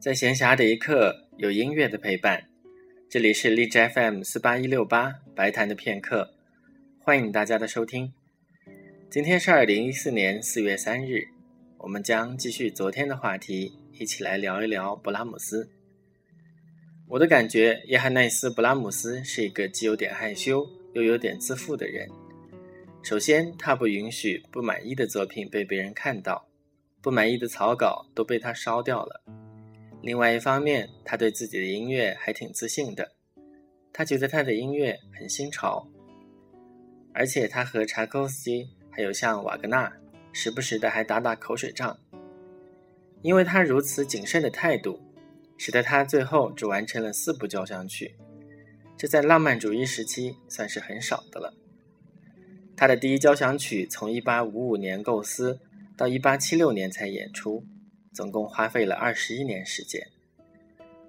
在闲暇的一刻，有音乐的陪伴。这里是荔枝 FM 四八一六八白谈的片刻，欢迎大家的收听。今天是二零一四年四月三日，我们将继续昨天的话题，一起来聊一聊布拉姆斯。我的感觉，约翰内斯·布拉姆斯是一个既有点害羞又有点自负的人。首先，他不允许不满意的作品被别人看到，不满意的草稿都被他烧掉了。另外一方面，他对自己的音乐还挺自信的，他觉得他的音乐很新潮，而且他和柴可夫斯基还有像瓦格纳，时不时的还打打口水仗。因为他如此谨慎的态度，使得他最后只完成了四部交响曲，这在浪漫主义时期算是很少的了。他的第一交响曲从1855年构思到1876年才演出。总共花费了二十一年时间，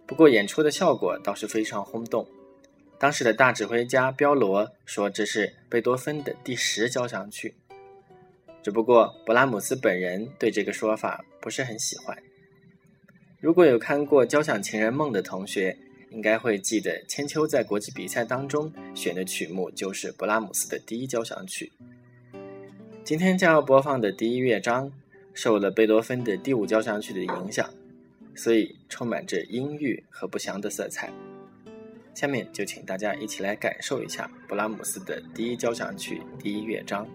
不过演出的效果倒是非常轰动。当时的大指挥家彪罗说这是贝多芬的第十交响曲，只不过勃拉姆斯本人对这个说法不是很喜欢。如果有看过《交响情人梦》的同学，应该会记得千秋在国际比赛当中选的曲目就是勃拉姆斯的第一交响曲。今天将要播放的第一乐章。受了贝多芬的第五交响曲的影响，所以充满着阴郁和不祥的色彩。下面就请大家一起来感受一下布拉姆斯的第一交响曲第一乐章。